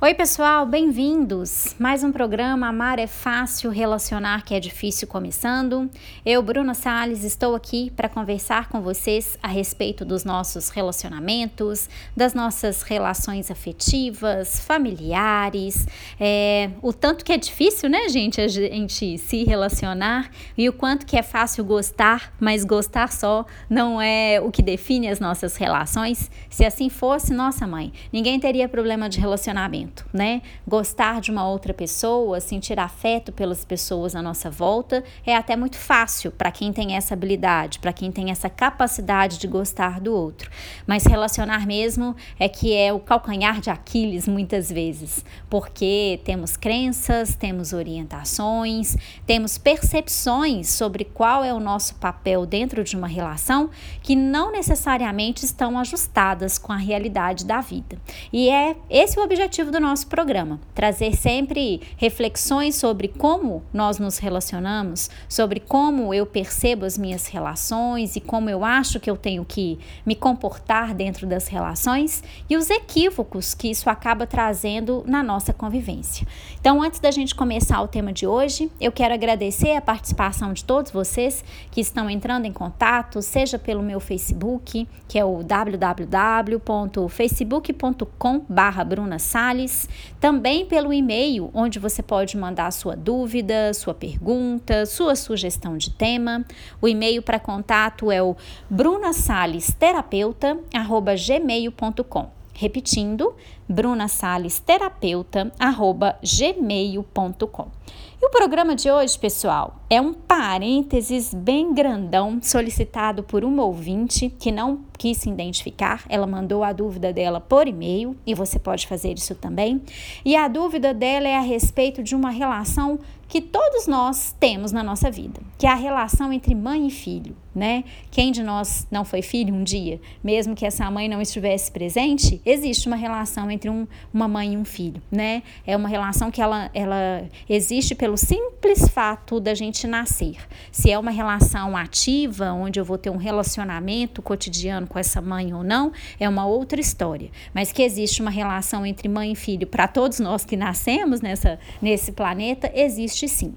Oi, pessoal, bem-vindos! Mais um programa Amar é Fácil, Relacionar que é Difícil começando. Eu, Bruna Salles, estou aqui para conversar com vocês a respeito dos nossos relacionamentos, das nossas relações afetivas, familiares, é, o tanto que é difícil, né, gente, a gente se relacionar e o quanto que é fácil gostar, mas gostar só não é o que define as nossas relações. Se assim fosse, nossa mãe, ninguém teria problema de relacionamento né? Gostar de uma outra pessoa, sentir afeto pelas pessoas à nossa volta é até muito fácil para quem tem essa habilidade, para quem tem essa capacidade de gostar do outro. Mas relacionar mesmo é que é o calcanhar de Aquiles muitas vezes, porque temos crenças, temos orientações, temos percepções sobre qual é o nosso papel dentro de uma relação que não necessariamente estão ajustadas com a realidade da vida. E é esse o objetivo do do nosso programa. Trazer sempre reflexões sobre como nós nos relacionamos, sobre como eu percebo as minhas relações e como eu acho que eu tenho que me comportar dentro das relações e os equívocos que isso acaba trazendo na nossa convivência. Então, antes da gente começar o tema de hoje, eu quero agradecer a participação de todos vocês que estão entrando em contato, seja pelo meu Facebook, que é o www.facebook.com/bruna Também pelo e-mail, onde você pode mandar sua dúvida, sua pergunta, sua sugestão de tema. O e-mail para contato é o brunasalesterapeuta@gmail.com. Repetindo, brunasalesterapeuta@gmail.com. E o programa de hoje, pessoal, é um parênteses bem grandão solicitado por uma ouvinte que não quis se identificar. Ela mandou a dúvida dela por e-mail e você pode fazer isso também. E a dúvida dela é a respeito de uma relação que todos nós temos na nossa vida, que é a relação entre mãe e filho, né? Quem de nós não foi filho um dia, mesmo que essa mãe não estivesse presente, existe uma relação entre um, uma mãe e um filho, né? É uma relação que ela, ela existe pelo simples fato da gente nascer. Se é uma relação ativa, onde eu vou ter um relacionamento cotidiano com essa mãe ou não, é uma outra história. Mas que existe uma relação entre mãe e filho para todos nós que nascemos nessa, nesse planeta, existe existe sim.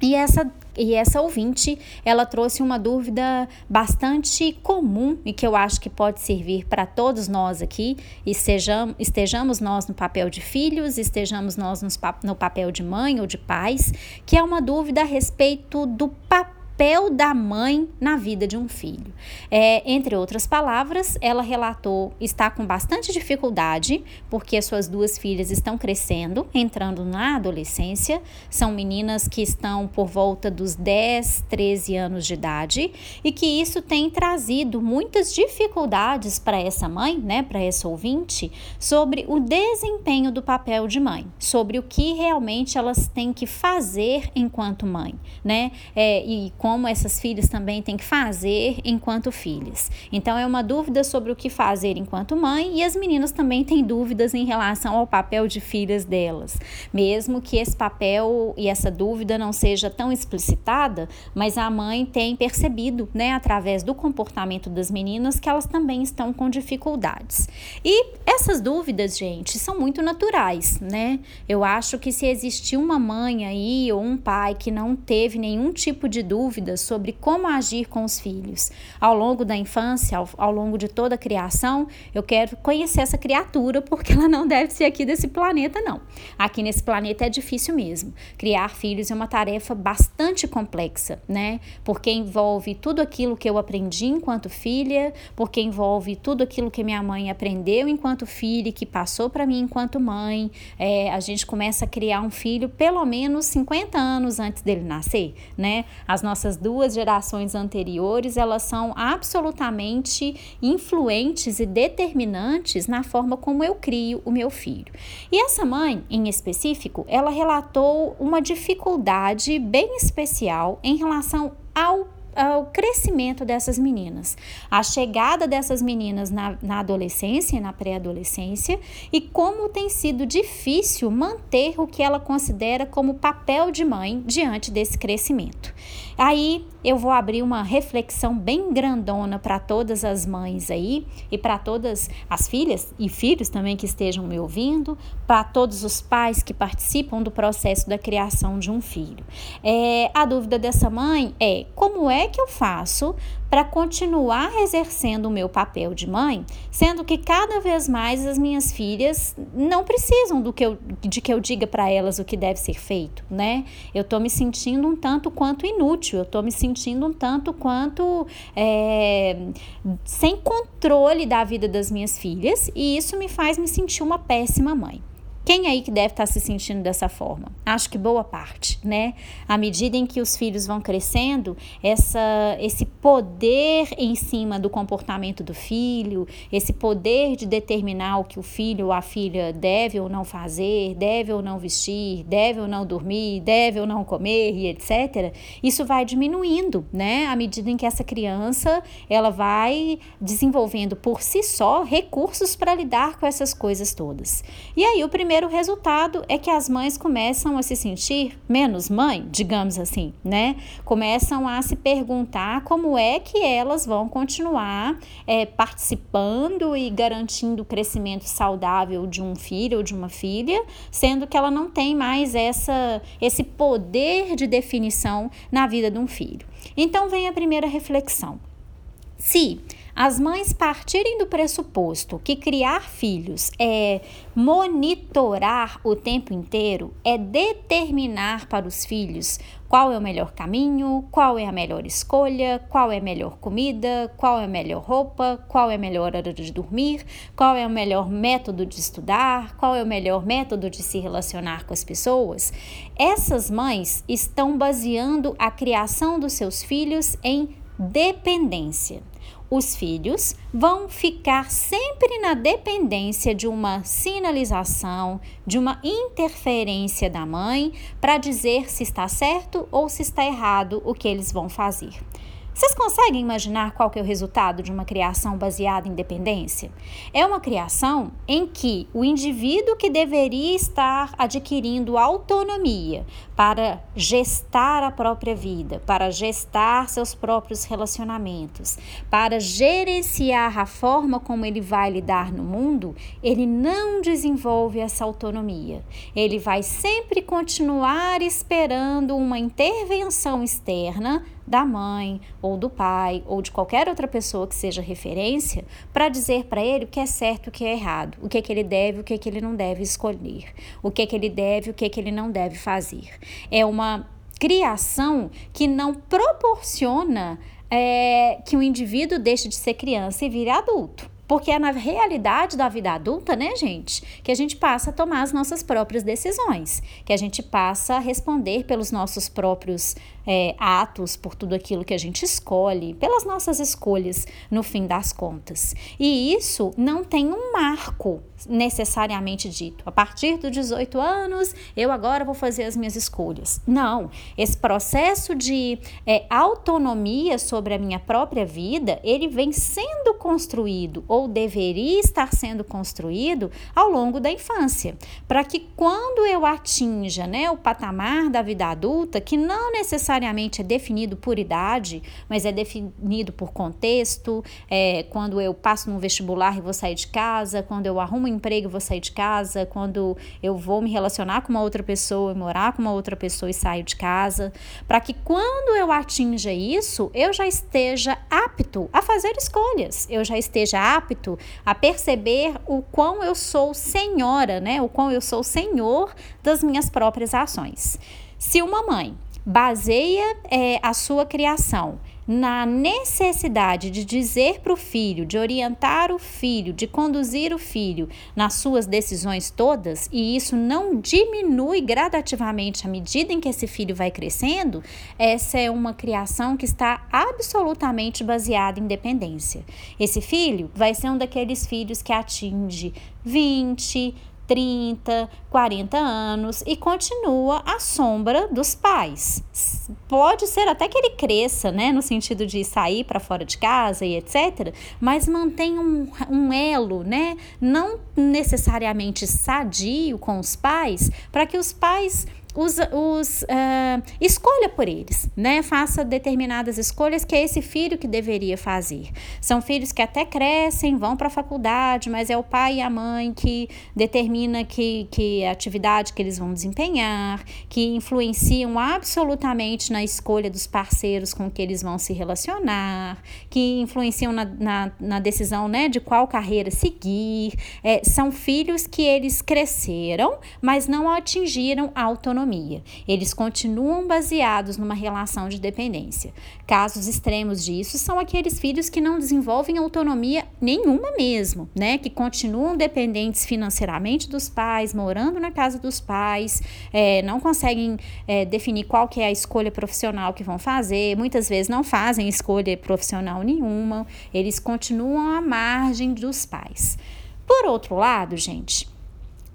E essa, e essa ouvinte, ela trouxe uma dúvida bastante comum e que eu acho que pode servir para todos nós aqui, e sejam, estejamos nós no papel de filhos, estejamos nós no papel de mãe ou de pais, que é uma dúvida a respeito do papel papel da mãe na vida de um filho. É, entre outras palavras, ela relatou estar com bastante dificuldade, porque as suas duas filhas estão crescendo, entrando na adolescência, são meninas que estão por volta dos 10, 13 anos de idade, e que isso tem trazido muitas dificuldades para essa mãe, né, para essa ouvinte, sobre o desempenho do papel de mãe, sobre o que realmente elas têm que fazer enquanto mãe, né, é, e com como essas filhas também têm que fazer enquanto filhas. Então é uma dúvida sobre o que fazer enquanto mãe e as meninas também têm dúvidas em relação ao papel de filhas delas, mesmo que esse papel e essa dúvida não seja tão explicitada, mas a mãe tem percebido, né, através do comportamento das meninas que elas também estão com dificuldades. E essas dúvidas, gente, são muito naturais, né? Eu acho que se existir uma mãe aí ou um pai que não teve nenhum tipo de dúvida dúvidas sobre como agir com os filhos. Ao longo da infância, ao, ao longo de toda a criação, eu quero conhecer essa criatura porque ela não deve ser aqui desse planeta, não. Aqui nesse planeta é difícil mesmo. Criar filhos é uma tarefa bastante complexa, né? Porque envolve tudo aquilo que eu aprendi enquanto filha, porque envolve tudo aquilo que minha mãe aprendeu enquanto filha e que passou para mim enquanto mãe. É, a gente começa a criar um filho pelo menos 50 anos antes dele nascer, né? As nossas essas duas gerações anteriores, elas são absolutamente influentes e determinantes na forma como eu crio o meu filho. E essa mãe, em específico, ela relatou uma dificuldade bem especial em relação ao o crescimento dessas meninas, a chegada dessas meninas na, na adolescência e na pré-adolescência e como tem sido difícil manter o que ela considera como papel de mãe diante desse crescimento. Aí eu vou abrir uma reflexão bem grandona para todas as mães aí e para todas as filhas e filhos também que estejam me ouvindo, para todos os pais que participam do processo da criação de um filho. É, a dúvida dessa mãe é como é que eu faço para continuar exercendo o meu papel de mãe, sendo que cada vez mais as minhas filhas não precisam do que eu, de que eu diga para elas o que deve ser feito, né? Eu estou me sentindo um tanto quanto inútil, eu estou me sentindo um tanto quanto é, sem controle da vida das minhas filhas e isso me faz me sentir uma péssima mãe. Quem aí que deve estar se sentindo dessa forma? Acho que boa parte, né? À medida em que os filhos vão crescendo, essa, esse poder em cima do comportamento do filho, esse poder de determinar o que o filho ou a filha deve ou não fazer, deve ou não vestir, deve ou não dormir, deve ou não comer e etc. Isso vai diminuindo, né? À medida em que essa criança ela vai desenvolvendo por si só recursos para lidar com essas coisas todas. E aí o primeiro primeiro resultado é que as mães começam a se sentir menos mãe, digamos assim, né? Começam a se perguntar como é que elas vão continuar é, participando e garantindo o crescimento saudável de um filho ou de uma filha, sendo que ela não tem mais essa, esse poder de definição na vida de um filho. Então vem a primeira reflexão. Se as mães partirem do pressuposto que criar filhos é monitorar o tempo inteiro, é determinar para os filhos qual é o melhor caminho, qual é a melhor escolha, qual é a melhor comida, qual é a melhor roupa, qual é a melhor hora de dormir, qual é o melhor método de estudar, qual é o melhor método de se relacionar com as pessoas. Essas mães estão baseando a criação dos seus filhos em dependência os filhos vão ficar sempre na dependência de uma sinalização, de uma interferência da mãe para dizer se está certo ou se está errado o que eles vão fazer. Vocês conseguem imaginar qual que é o resultado de uma criação baseada em dependência? É uma criação em que o indivíduo que deveria estar adquirindo autonomia para gestar a própria vida, para gestar seus próprios relacionamentos, para gerenciar a forma como ele vai lidar no mundo, ele não desenvolve essa autonomia. Ele vai sempre continuar esperando uma intervenção externa da mãe ou do pai ou de qualquer outra pessoa que seja referência para dizer para ele o que é certo e o que é errado, o que é que ele deve, o que é que ele não deve escolher, o que é que ele deve, o que é que ele não deve fazer. É uma criação que não proporciona é, que o indivíduo deixe de ser criança e vire adulto. Porque é na realidade da vida adulta, né, gente, que a gente passa a tomar as nossas próprias decisões, que a gente passa a responder pelos nossos próprios é, atos, por tudo aquilo que a gente escolhe, pelas nossas escolhas, no fim das contas. E isso não tem um marco necessariamente dito. A partir dos 18 anos, eu agora vou fazer as minhas escolhas. Não. Esse processo de é, autonomia sobre a minha própria vida, ele vem sendo construído ou deveria estar sendo construído ao longo da infância, para que quando eu atinja né, o patamar da vida adulta, que não necessariamente necessariamente é definido por idade, mas é definido por contexto. É, quando eu passo no vestibular e vou sair de casa, quando eu arrumo um emprego e vou sair de casa, quando eu vou me relacionar com uma outra pessoa e morar com uma outra pessoa e saio de casa, para que quando eu atinja isso, eu já esteja apto a fazer escolhas, eu já esteja apto a perceber o quão eu sou senhora, né? O quão eu sou senhor das minhas próprias ações. Se uma mãe baseia é, a sua criação na necessidade de dizer para o filho, de orientar o filho, de conduzir o filho nas suas decisões todas, e isso não diminui gradativamente à medida em que esse filho vai crescendo, essa é uma criação que está absolutamente baseada em dependência. Esse filho vai ser um daqueles filhos que atinge 20, 30, 40 anos e continua à sombra dos pais. Pode ser até que ele cresça, né, no sentido de sair para fora de casa e etc, mas mantém um, um elo, né, não necessariamente sadio com os pais, para que os pais os, os uh, escolha por eles, né? Faça determinadas escolhas que é esse filho que deveria fazer. São filhos que até crescem, vão para a faculdade, mas é o pai e a mãe que determina que, que a atividade que eles vão desempenhar, que influenciam absolutamente na escolha dos parceiros com que eles vão se relacionar, que influenciam na, na, na decisão né, de qual carreira seguir. É, são filhos que eles cresceram, mas não atingiram a autonomia autonomia. Eles continuam baseados numa relação de dependência. Casos extremos disso são aqueles filhos que não desenvolvem autonomia nenhuma mesmo, né? Que continuam dependentes financeiramente dos pais, morando na casa dos pais, é, não conseguem é, definir qual que é a escolha profissional que vão fazer, muitas vezes não fazem escolha profissional nenhuma, eles continuam à margem dos pais. Por outro lado, gente,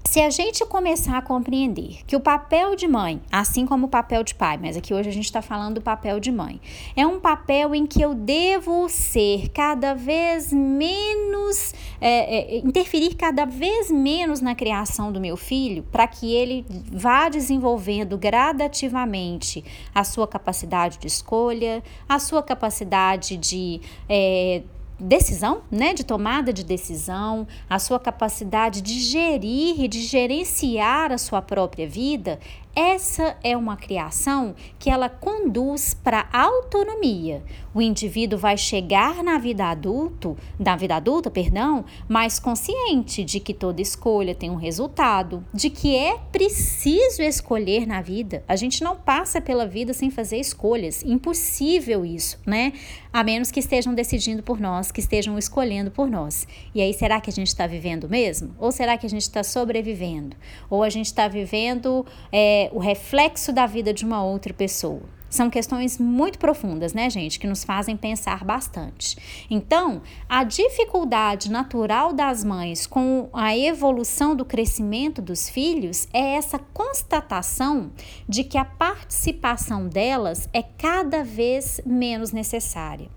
se a gente começar a compreender que o papel de mãe, assim como o papel de pai, mas aqui hoje a gente está falando do papel de mãe, é um papel em que eu devo ser cada vez menos, é, é, interferir cada vez menos na criação do meu filho, para que ele vá desenvolvendo gradativamente a sua capacidade de escolha, a sua capacidade de. É, decisão, né, de tomada de decisão, a sua capacidade de gerir e de gerenciar a sua própria vida, essa é uma criação que ela conduz para autonomia. O indivíduo vai chegar na vida adulto, na vida adulta, perdão, mais consciente de que toda escolha tem um resultado, de que é preciso escolher na vida. A gente não passa pela vida sem fazer escolhas, impossível isso, né? A menos que estejam decidindo por nós, que estejam escolhendo por nós. E aí, será que a gente está vivendo mesmo? Ou será que a gente está sobrevivendo? Ou a gente está vivendo é, o reflexo da vida de uma outra pessoa. São questões muito profundas, né, gente, que nos fazem pensar bastante. Então, a dificuldade natural das mães com a evolução do crescimento dos filhos é essa constatação de que a participação delas é cada vez menos necessária.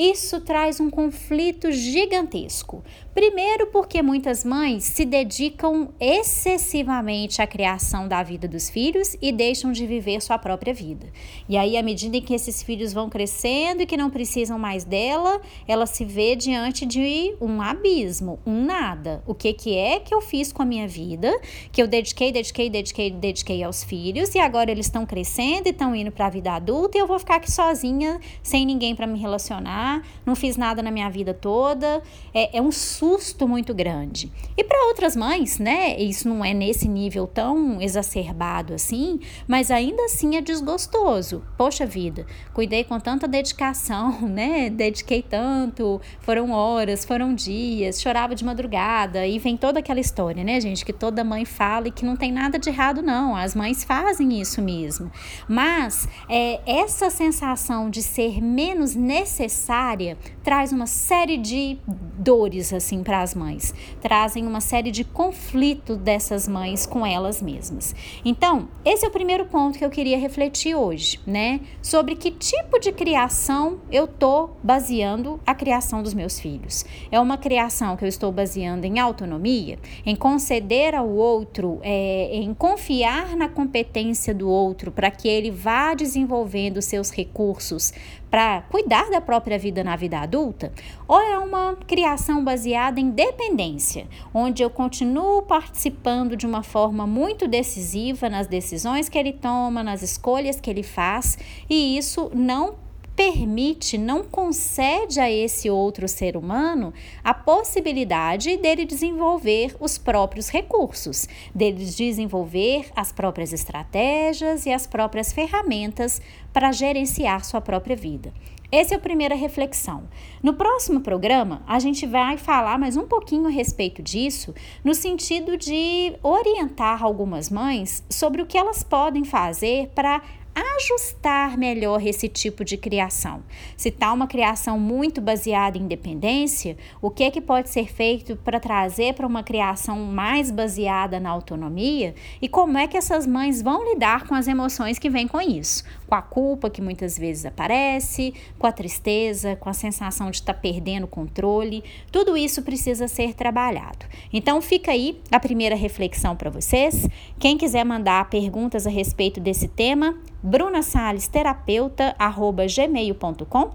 Isso traz um conflito gigantesco. Primeiro, porque muitas mães se dedicam excessivamente à criação da vida dos filhos e deixam de viver sua própria vida. E aí, à medida em que esses filhos vão crescendo e que não precisam mais dela, ela se vê diante de um abismo, um nada. O que, que é que eu fiz com a minha vida? Que eu dediquei, dediquei, dediquei, dediquei aos filhos e agora eles estão crescendo e estão indo para a vida adulta e eu vou ficar aqui sozinha, sem ninguém para me relacionar, não fiz nada na minha vida toda. É, é um susto muito grande. E para outras mães, né, isso não é nesse nível tão exacerbado assim, mas ainda assim é desgostoso. Poxa vida, cuidei com tanta dedicação, né? Dediquei tanto, foram horas, foram dias, chorava de madrugada e vem toda aquela história, né, gente, que toda mãe fala e que não tem nada de errado não. As mães fazem isso mesmo. Mas é, essa sensação de ser menos necessária traz uma série de dores assim assim para as mães, trazem uma série de conflitos dessas mães com elas mesmas. Então, esse é o primeiro ponto que eu queria refletir hoje, né? Sobre que tipo de criação eu tô baseando a criação dos meus filhos. É uma criação que eu estou baseando em autonomia, em conceder ao outro, é, em confiar na competência do outro para que ele vá desenvolvendo seus recursos para cuidar da própria vida na vida adulta, ou é uma criação baseada em dependência, onde eu continuo participando de uma forma muito decisiva nas decisões que ele toma, nas escolhas que ele faz, e isso não permite, não concede a esse outro ser humano a possibilidade dele desenvolver os próprios recursos, dele desenvolver as próprias estratégias e as próprias ferramentas para gerenciar sua própria vida. Essa é a primeira reflexão. No próximo programa, a gente vai falar mais um pouquinho a respeito disso, no sentido de orientar algumas mães sobre o que elas podem fazer para ajustar melhor esse tipo de criação. Se está uma criação muito baseada em dependência, o que, que pode ser feito para trazer para uma criação mais baseada na autonomia e como é que essas mães vão lidar com as emoções que vêm com isso? Com a culpa que muitas vezes aparece, com a tristeza, com a sensação de estar tá perdendo o controle, tudo isso precisa ser trabalhado. Então fica aí a primeira reflexão para vocês. Quem quiser mandar perguntas a respeito desse tema, Bruna Salles, terapeuta, arroba gmail.com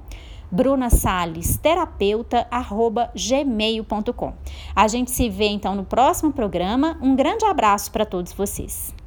Bruna Salles, terapeuta, arroba gmail.com. A gente se vê então no próximo programa. Um grande abraço para todos vocês.